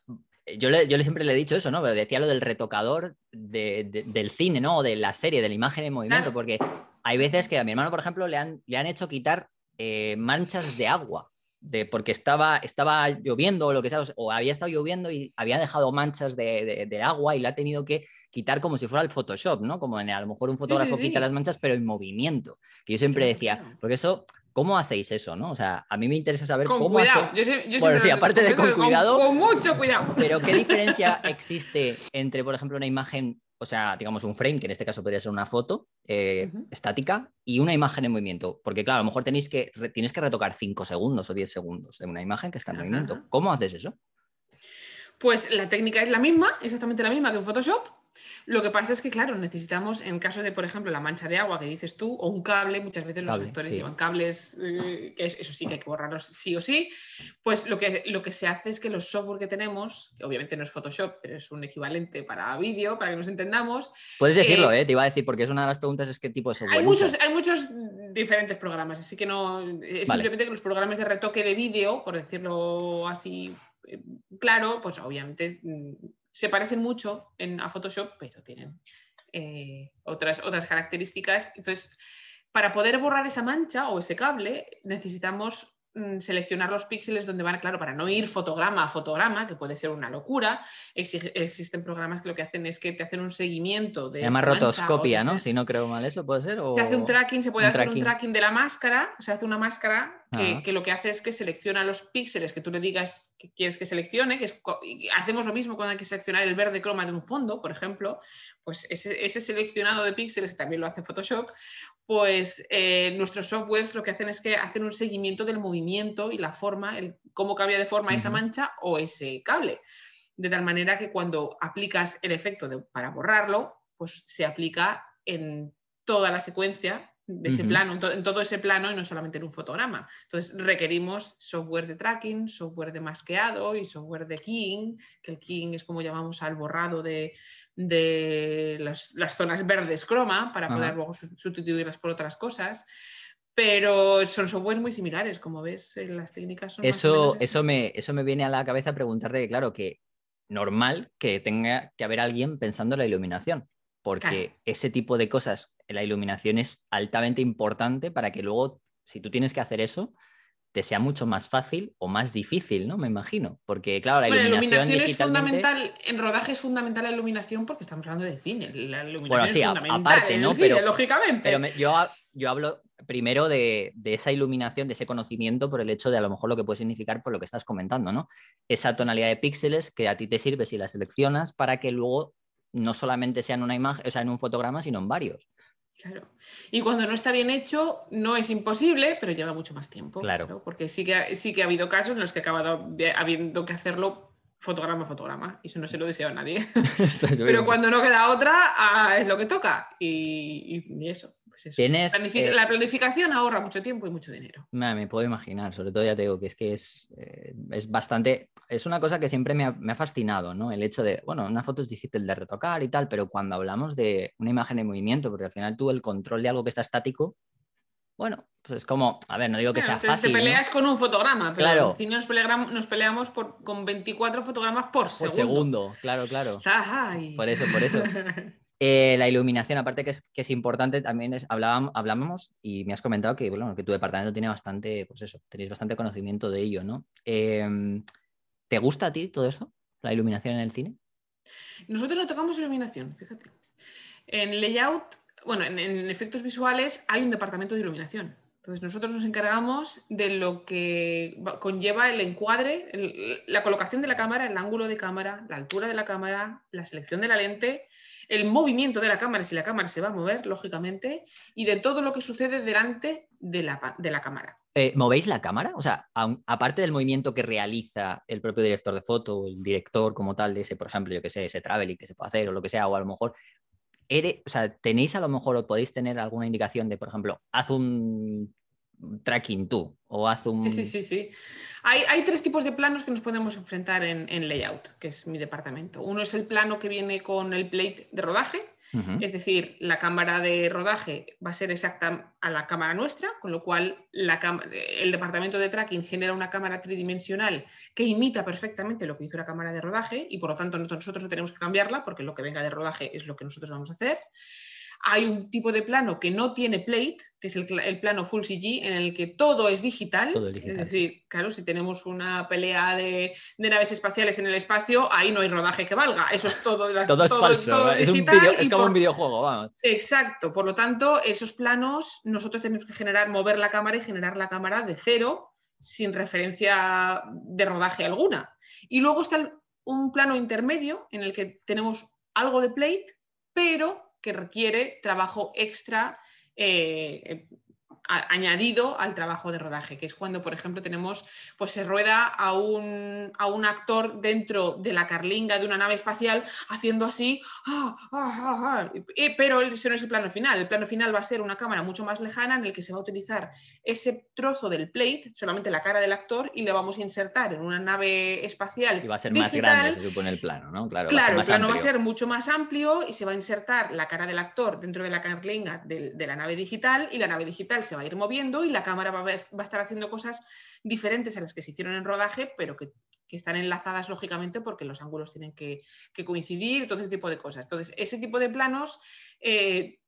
yo, le, yo siempre le he dicho eso, ¿no? Pero decía lo del retocador del cine, ¿no? O de la serie, de la imagen en movimiento, porque hay veces que a mi hermano, por ejemplo, le han, le han hecho quitar eh, manchas de agua. De, porque estaba, estaba lloviendo o lo que sea, o había estado lloviendo y había dejado manchas de, agua y le ha tenido que quitar como si fuera el Photoshop, ¿no? Como en, a lo mejor un fotógrafo quita las manchas, pero en movimiento. Que yo siempre decía, porque eso ¿Cómo hacéis eso, no? O sea, a mí me interesa saber con cómo. Cuidado. bueno, sí, aparte de con cuidado. Con, mucho cuidado. Pero ¿qué diferencia existe entre, por ejemplo, una imagen o sea, digamos un frame, que en este caso podría ser una foto eh, estática, y una imagen en movimiento. Porque claro, a lo mejor tenéis que, tienes que retocar 5 segundos o 10 segundos de una imagen que está en movimiento. ¿Cómo haces eso? Pues la técnica es la misma, exactamente la misma que en Photoshop, lo que pasa es que, claro, necesitamos, en caso de, por ejemplo, la mancha de agua que dices tú, o un cable, muchas veces los actores llevan cables, eh, que eso sí que hay que borrarlos sí o sí, pues lo que, lo que se hace es que los software que tenemos, que obviamente no es Photoshop, pero es un equivalente para vídeo, para que nos entendamos. Puedes decirlo, eh, te iba a decir, porque es una de las preguntas, es qué tipo de software. Hay muchos, hay muchos diferentes programas, así que no, es simplemente que los programas de retoque de vídeo, por decirlo así eh, claro, pues obviamente mm, se parecen mucho en, a Photoshop, pero tienen eh, otras, otras características. Entonces, para poder borrar esa mancha o ese cable, necesitamos seleccionar los píxeles donde van, claro, para no ir fotograma a fotograma, que puede ser una locura. existen programas que lo que hacen es que te hacen un seguimiento de. Se llama rotoscopia, ¿no? Si no creo mal, ¿eso puede ser? Se hace un tracking, se puede hacer un tracking de la máscara, se hace una máscara que, lo que hace es que selecciona los píxeles que tú le digas que quieres que seleccione, que hacemos lo mismo cuando hay que seleccionar el verde croma de un fondo, por ejemplo, pues ese, ese seleccionado de píxeles también lo hace Photoshop, pues eh, nuestros softwares lo que hacen es que hacen un seguimiento del movimiento y la forma, el, cómo cambia de forma esa mancha o ese cable. De tal manera que cuando aplicas el efecto para borrarlo, pues se aplica en toda la secuencia de ese plano, en, todo ese plano y no solamente en un fotograma. Entonces requerimos software de tracking, software de masqueado y software de keying, que el keying es como llamamos al borrado de, las, zonas verdes croma para poder luego sustituirlas por otras cosas. Pero son software muy similares, como ves, eh, las técnicas son... Eso, eso, me, eso me viene a la cabeza preguntarte, claro, que normal que tenga que haber alguien pensando en la iluminación porque ese tipo de cosas, la iluminación es altamente importante para que luego, si tú tienes que hacer eso, te sea mucho más fácil o más difícil, ¿no? Me imagino. Porque, claro, la iluminación, es fundamental, en rodaje es fundamental la iluminación porque estamos hablando de cine. La iluminación bueno, sí, aparte, ¿no? pero, lógicamente. Pero yo, yo hablo primero de, de, esa iluminación, de ese conocimiento por el hecho de a lo mejor lo que puede significar por lo que estás comentando, ¿no? Esa tonalidad de píxeles que a ti te sirve si la seleccionas para que luego no solamente sea en una imagen, o sea, en un fotograma, sino en varios. Claro. Y cuando no está bien hecho, no es imposible, pero lleva mucho más tiempo. Claro. Porque sí que, sí que ha habido casos en los que he acabado habiendo que hacerlo fotograma a fotograma. Y eso no se lo deseo a nadie. pero cuando no queda otra, ah, es lo que toca. y eso. Pues eh, la planificación ahorra mucho tiempo y mucho dinero. Me, puedo imaginar, sobre todo ya te digo que es que es, eh, es bastante, es una cosa que siempre me ha, fascinado, ¿no? El hecho de, bueno, una foto es difícil de retocar y tal, pero cuando hablamos de una imagen en movimiento, porque al final tú el control de algo que está estático, bueno, pues es como, a ver, no digo que sea fácil. Te peleas con un fotograma, pero claro. en nos peleamos, nos peleamos por, con 24 fotogramas por segundo. Por segundo, claro, claro. Por eso, por eso. Eh, la iluminación, aparte que es, que es importante, también es, hablábamos, hablábamos y me has comentado que, bueno, que tu departamento tiene bastante, pues eso, tenéis bastante conocimiento de ello, ¿no? Em, ¿Te gusta a ti todo eso, la iluminación en el cine? Nosotros no tocamos iluminación, fíjate. En layout, bueno, en, efectos visuales hay un departamento de iluminación. Entonces nosotros nos encargamos de lo que conlleva el encuadre, la colocación de la cámara, el ángulo de cámara, la altura de la cámara, la selección de la lente el movimiento de la cámara, si la cámara se va a mover, lógicamente, y de todo lo que sucede delante de la, de la cámara. Eh, ¿Movéis la cámara? O sea, aparte del movimiento que realiza el propio director de foto, el director como tal de ese, por ejemplo, yo que sé, ese traveling que se puede hacer o lo que sea, o a lo mejor, o sea, ¿tenéis a lo mejor o podéis tener alguna indicación de, por ejemplo, haz un tracking tú o haz un... Sí, sí, sí. Hay, tres tipos de planos que nos podemos enfrentar en, layout, que es mi departamento. Uno es el plano que viene con el plate de rodaje, es decir, la cámara de rodaje va a ser exacta a la cámara nuestra, con lo cual el departamento de tracking genera una cámara tridimensional que imita perfectamente lo que hizo la cámara de rodaje y por lo tanto nosotros no tenemos que cambiarla porque lo que venga de rodaje es lo que nosotros vamos a hacer. Hay un tipo de plano que no tiene plate, que es el, plano Full CG, en el que todo es digital. Es decir, claro, si tenemos una pelea de, naves espaciales en el espacio, ahí no hay rodaje que valga. Eso es todo. todo, es falso. es, como un videojuego, vamos. Exacto. Por lo tanto, esos planos nosotros tenemos que generar, mover la cámara y generar la cámara de cero sin referencia de rodaje alguna. Y luego está un plano intermedio en el que tenemos algo de plate pero que requiere trabajo extra eh, añadido al trabajo de rodaje, que es cuando, por ejemplo, tenemos, pues se rueda a un, a un actor dentro de la carlinga de una nave espacial haciendo así, ah, ah, ah, pero ese no es el plano final. El plano final va a ser una cámara mucho más lejana en el que se va a utilizar ese trozo del plate, solamente la cara del actor, y le vamos a insertar en una nave espacial. Y va a ser más grande, se supone, el plano, ¿no? Claro, claro el plano va a ser mucho más amplio y se va a insertar la cara del actor dentro de la carlinga de, de la nave digital y la nave digital se va a ir moviendo y la cámara va a, va a, estar haciendo cosas diferentes a las que se hicieron en rodaje, pero que, están enlazadas lógicamente porque los ángulos tienen que, que, coincidir, todo ese tipo de cosas. Entonces, ese tipo de planos eh,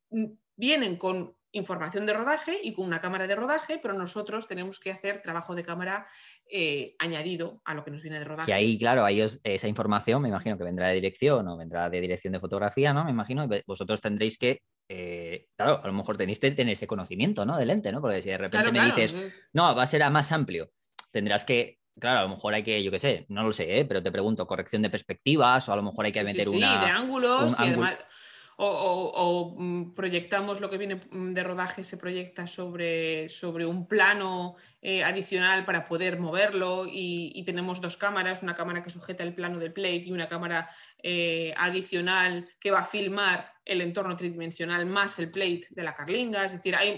vienen con información de rodaje y con una cámara de rodaje, pero nosotros tenemos que hacer trabajo de cámara eh, añadido a lo que nos viene de rodaje. Y ahí, claro, ahí esa información me imagino que vendrá de dirección o vendrá de dirección de fotografía, ¿no? Me imagino, y vosotros tendréis que eh, claro, a lo mejor tenéis que tener ese conocimiento, ¿no? Del lente, ¿no? Porque si de repente me dices, no, va a ser a más amplio, tendrás que, claro, a lo mejor hay que, yo qué sé, no lo sé, ¿eh? pero te pregunto, corrección de perspectivas o a lo mejor hay que meter sí, una... de ángulos y además o, mm, proyectamos lo que viene mm, de rodaje, se proyecta sobre, sobre un plano eh, adicional para poder moverlo y, tenemos dos cámaras, una cámara que sujeta el plano del plate y una cámara eh, adicional que va a filmar el entorno tridimensional más el plate de la carlinga. Es decir, hay,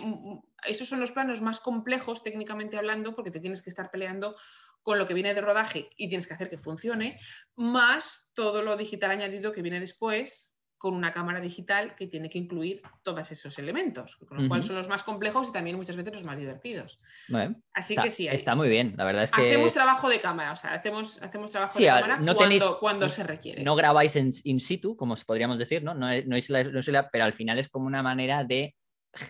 esos son los planos más complejos técnicamente hablando porque te tienes que estar peleando con lo que viene de rodaje y tienes que hacer que funcione, más todo lo digital añadido que viene después, con una cámara digital que tiene que incluir todos esos elementos, con lo cual son los más complejos y también muchas veces los más divertidos. Así que sí. Está muy bien, la verdad es que. Hacemos trabajo de cámara, o sea, hacemos, hacemos trabajo de cámara cuando, cuando, se requiere. No grabáis en in situ, como podríamos decir, ¿no? No, es, no es la, pero al final es como una manera de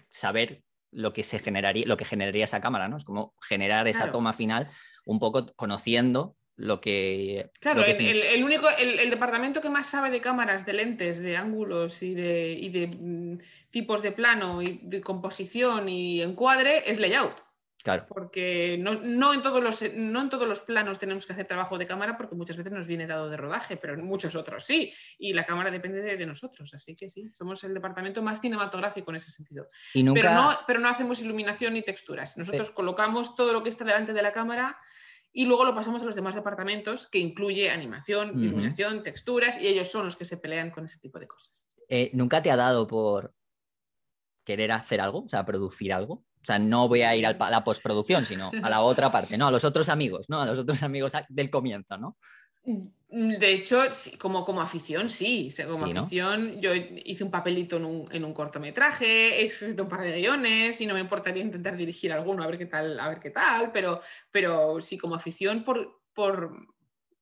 saber lo que se generaría, lo que generaría esa cámara, ¿no? Es como generar esa toma final un poco conociendo lo que... Claro, el, único, el, departamento que más sabe de cámaras, de lentes, de ángulos y de, y de mm, tipos de plano y de composición y encuadre es layout. Claro. Porque no, no, en todos los, no en todos los planos tenemos que hacer trabajo de cámara porque muchas veces nos viene dado de rodaje, pero en muchos otros sí. Y la cámara depende de, nosotros. Así que sí, somos el departamento más cinematográfico en ese sentido. pero, no, pero no hacemos iluminación ni texturas. Nosotros colocamos todo lo que está delante de la cámara y luego lo pasamos a los demás departamentos, que incluye animación, iluminación, texturas, y ellos son los que se pelean con ese tipo de cosas. Eh, ¿Nunca te ha dado por querer hacer algo, o sea, producir algo? O sea, no voy a ir a la postproducción, sino a la otra parte, ¿no? A los otros amigos, ¿no? A los otros amigos del comienzo, ¿no? Mm, de hecho, como, como afición, sí. Como afición, yo hice un papelito en un, en un, cortometraje, he escrito un par de guiones y no me importaría intentar dirigir alguno a ver qué tal, a ver qué tal, pero, pero sí, como afición por, por,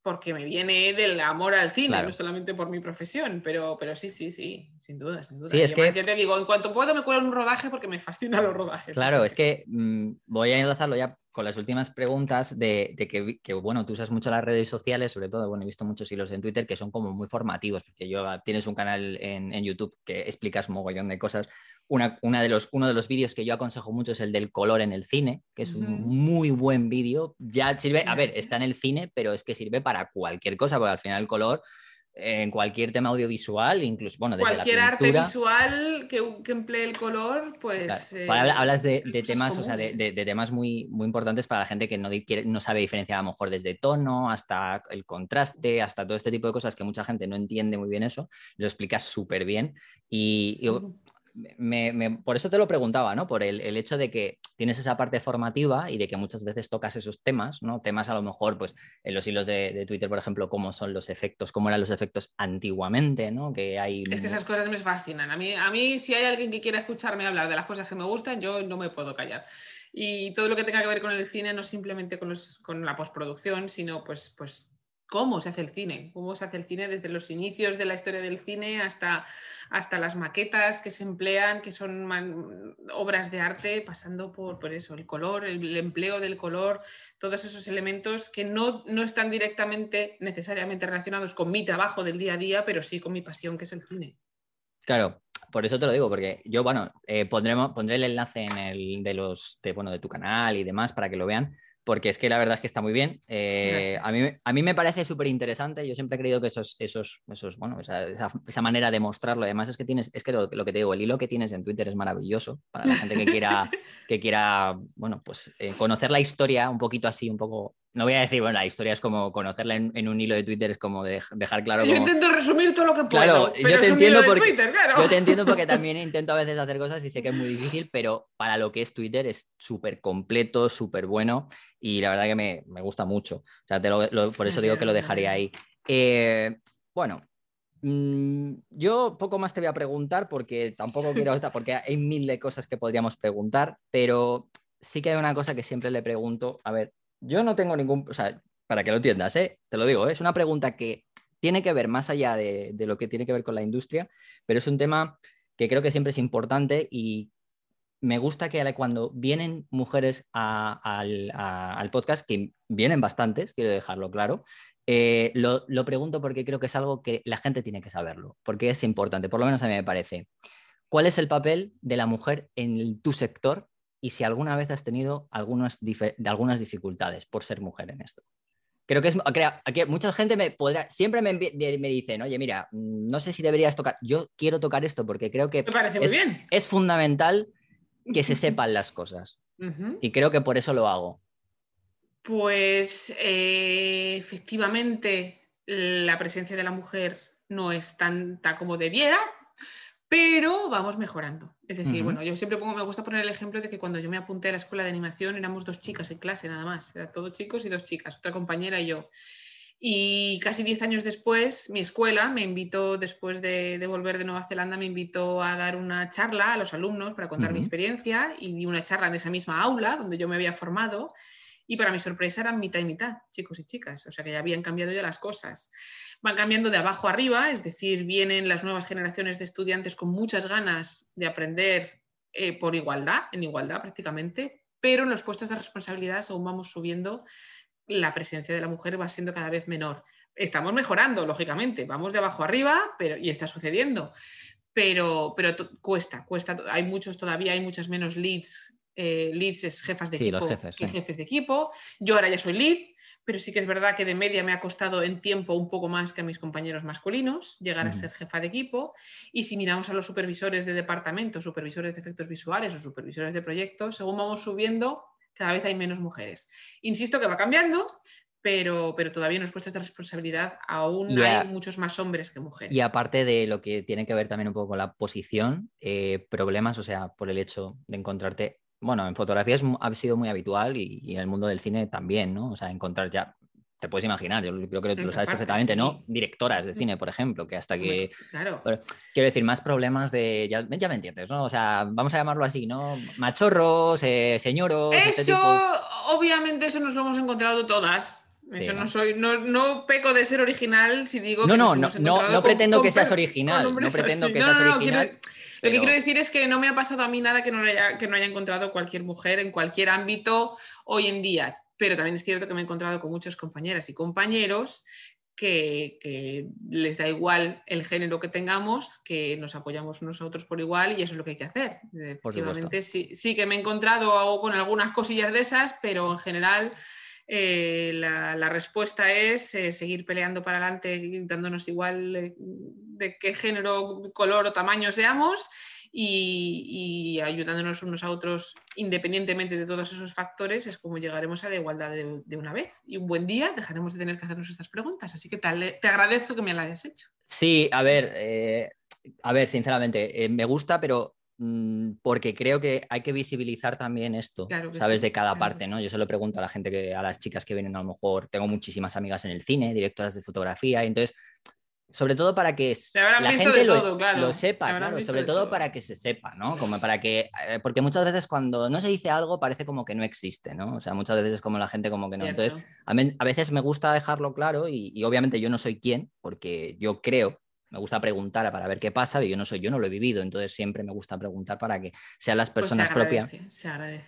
porque me viene del amor al cine, no solamente por mi profesión, pero, pero sí, sí, sí, sin duda, sin duda. Sí, es que... Ya te digo, en cuanto puedo me cuelo en un rodaje porque me fascinan los rodajes. Claro, es que mm, voy a enlazarlo ya con las últimas preguntas de, que, que, bueno, tú usas mucho las redes sociales, sobre todo, bueno, he visto muchos hilos en Twitter que son como muy formativos, porque yo tienes un canal en, en YouTube que explicas un mogollón de cosas. Una, una de los, uno de los vídeos que yo aconsejo mucho es el del color en el cine, que es un muy buen vídeo. Ya sirve, a ver, está en el cine, pero es que sirve para cualquier cosa, porque al final el color en cualquier tema audiovisual, incluso, bueno, desde cualquier la arte visual que, que, emplee el color, pues... Eh, hablas de, de temas, o sea, de, de, temas muy, muy importantes para la gente que no, no sabe diferenciar a lo mejor desde tono hasta el contraste, hasta todo este tipo de cosas que mucha gente no entiende muy bien eso, lo explicas súper bien y, y por eso te lo preguntaba, ¿no? Por el, hecho de que tienes esa parte formativa y de que muchas veces tocas esos temas, ¿no? Temas a lo mejor, pues, en los hilos de, Twitter, por ejemplo, cómo son los efectos, cómo eran los efectos antiguamente, ¿no? Que hay... Es que esas cosas me fascinan. A mí, a mí, si hay alguien que quiera escucharme hablar de las cosas que me gustan, yo no me puedo callar. Y todo lo que tenga que ver con el cine, no simplemente con, los, con la postproducción, sino pues, pues cómo se hace el cine, cómo se hace el cine desde los inicios de la historia del cine hasta, hasta las maquetas que se emplean, que son obras de arte, pasando por, por eso, el color, el, empleo del color, todos esos elementos que no, no, están directamente necesariamente relacionados con mi trabajo del día a día, pero sí con mi pasión, que es el cine. Claro, por eso te lo digo, porque yo, bueno, eh, pondré el enlace en el de los, bueno, de tu canal y demás para que lo vean, porque es que la verdad es que está muy bien. Eh, a, mí, a mí me parece súper interesante. Yo siempre he creído que esos, esos, esos bueno, esa, esa, manera de mostrarlo, además es que tienes, es que lo, que te digo, el hilo que tienes en Twitter es maravilloso para la gente que quiera, que quiera bueno, pues eh, conocer la historia un poquito así, un poco no voy a decir, bueno, la historia es como conocerla en, un hilo de Twitter, es como dejar claro. Yo intento resumir todo lo que puedo. Claro, yo te entiendo porque, Yo te entiendo porque también intento a veces hacer cosas y sé que es muy difícil, pero para lo que es Twitter es súper completo, súper bueno y la verdad que me, gusta mucho. O sea, por eso digo que lo dejaría ahí. Eh, bueno, mm, yo poco más te voy a preguntar porque tampoco quiero, porque hay mil de cosas que podríamos preguntar, pero sí que hay una cosa que siempre le pregunto, a ver, yo no tengo ningún, o sea, para que lo entiendas, ¿eh? te lo digo, ¿eh? es una pregunta que tiene que ver más allá de, lo que tiene que ver con la industria, pero es un tema que creo que siempre es importante y me gusta que cuando vienen mujeres al, podcast, que vienen bastantes, quiero dejarlo claro, eh, lo, lo, pregunto porque creo que es algo que la gente tiene que saberlo, porque es importante, por lo menos a mí me parece. ¿Cuál es el papel de la mujer en tu sector y si alguna vez has tenido algunas, algunas dificultades por ser mujer en esto. Creo que es que mucha gente me podrá, siempre me, me dicen, oye, mira, mm, no sé si deberías tocar, yo quiero tocar esto porque creo que es, es, fundamental que se sepan las cosas. Y creo que por eso lo hago. Pues eh, efectivamente la presencia de la mujer no es tanta como debiera, pero vamos mejorando. Es decir, bueno, yo siempre pongo, me gusta poner el ejemplo de que cuando yo me apunté a la escuela de animación éramos dos chicas en clase nada más, era todos chicos y dos chicas, otra compañera y yo. Y casi diez años después, mi escuela me invitó, después de, volver de Nueva Zelanda, me invitó a dar una charla a los alumnos para contar mi experiencia y di una charla en esa misma aula donde yo me había formado. Y para mi sorpresa eran mitad y mitad, chicos y chicas, o sea que ya habían cambiado ya las cosas. Van cambiando de abajo arriba, es decir, vienen las nuevas generaciones de estudiantes con muchas ganas de aprender eh, por igualdad, en igualdad prácticamente, pero en los puestos de responsabilidad, según vamos subiendo, la presencia de la mujer va siendo cada vez menor. Estamos mejorando, lógicamente, vamos de abajo arriba, pero, y está sucediendo, pero, pero cuesta, cuesta, hay muchos todavía, hay muchas menos leads eh, leads es jefas de equipo que jefes de equipo. Yo ahora ya soy lead, pero sí que es verdad que de media me ha costado en tiempo un poco más que a mis compañeros masculinos llegar a ser jefa de equipo. Y si miramos a los supervisores de departamento, supervisores de efectos visuales o supervisores de proyectos, según vamos subiendo, cada vez hay menos mujeres. Insisto que va cambiando, pero, pero, todavía en los puestos de responsabilidad aún hay muchos más hombres que mujeres. Y aparte de lo que tiene que ver también un poco con la posición, eh, problemas, o sea, por el hecho de encontrarte bueno, en fotografía ha sido muy habitual y, en el mundo del cine también, ¿no? O sea, encontrar ya, te puedes imaginar, yo creo que tú lo sabes perfectamente, ¿no? Directoras de cine, por ejemplo, que hasta que... Claro. quiero decir, más problemas de, ya, ya, me entiendes, ¿no? O sea, vamos a llamarlo así, ¿no? Machorros, eh, señoros... Este eso, obviamente, eso nos lo hemos encontrado todas. Eso no soy, no, no, peco de ser original si digo no, que no, no, no, no pretendo que seas original, no pretendo que seas original. Lo que quiero decir es que no me ha pasado a mí nada que no, haya, que no haya encontrado cualquier mujer en cualquier ámbito hoy en día. Pero también es cierto que me he encontrado con muchas compañeras y compañeros que, les da igual el género que tengamos, que nos apoyamos unos a otros por igual y eso es lo que hay que hacer. Efectivamente, sí, sí, que me he encontrado con algunas cosillas de esas, pero en general eh, la, respuesta es eh, seguir peleando para adelante, dándonos igual de, qué género, color o tamaño seamos y, ayudándonos unos a otros independientemente de todos esos factores, es como llegaremos a la igualdad de, una vez. Y un buen día dejaremos de tener que hacernos estas preguntas. Así que te agradezco que me las hayas hecho. Sí, a ver, eh, a ver, sinceramente, me gusta, pero porque creo que hay que visibilizar también esto, ¿sabes? de cada parte, ¿no? Yo se lo pregunto a la gente, que, a las chicas que vienen, a lo mejor tengo muchísimas amigas en el cine, directoras de fotografía, y entonces, sobre todo para que la gente lo, sepa, claro, sobre todo, para que se sepa, ¿no? Como para que, eh, porque muchas veces cuando no se dice algo parece como que no existe, ¿no? O sea, muchas veces es como la gente como que no. Entonces, a, veces me gusta dejarlo claro y, y obviamente yo no soy quien, porque yo creo me gusta preguntar para ver qué pasa, y yo no soy, yo no lo he vivido, entonces siempre me gusta preguntar para que sean las pues personas propias,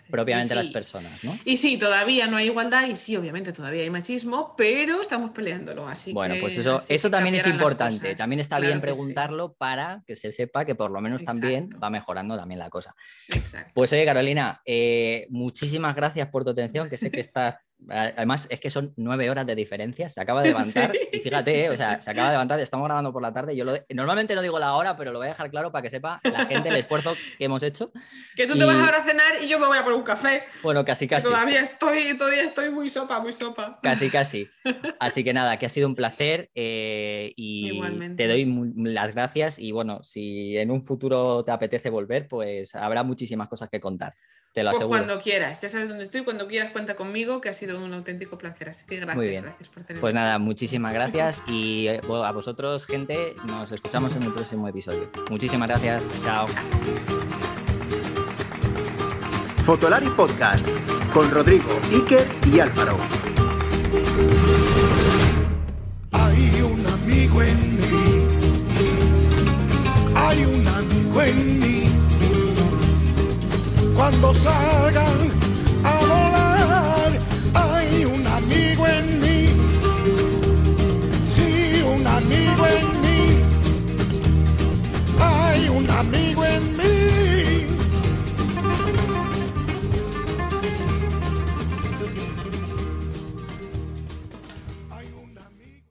propiamente las personas, ¿no? Y sí, todavía no hay igualdad y sí, obviamente todavía hay machismo, pero estamos peleándolo, así Bueno, pues eso, eso también es importante, también está bien preguntarlo para que se sepa que por lo menos también va mejorando también la cosa. Exacto. Pues oye, Carolina, eh, muchísimas gracias por tu atención, que sé que estás Además, es que son nueve horas de diferencia. Se acaba de levantar. Y fíjate, eh, o sea, se acaba de levantar. Estamos grabando por la tarde. Yo normalmente no digo la hora, pero lo voy a dejar claro para que sepa la gente el esfuerzo que hemos hecho. Que tú te vas ahora a cenar y yo me voy a poner un café. Bueno, casi, casi. Todavía estoy, todavía estoy muy sopa, muy sopa. Casi, casi. Así que nada, que ha sido un placer eh, y te doy las gracias. Y bueno, si en un futuro te apetece volver, pues habrá muchísimas cosas que contar. Te lo pues aseguro. cuando quieras, ya sabes dónde estoy, cuando quieras cuenta conmigo, que ha sido un auténtico placer. Así que gracias, Muy bien. gracias por tenerme. Pues nada, muchísimas gracias y eh, a vosotros, gente, nos escuchamos en el próximo episodio. Muchísimas gracias, chao. Fotolari Podcast con Rodrigo, Iker y Álvaro. Hay un amigo en mí. Hay un amigo en mí cuando salgan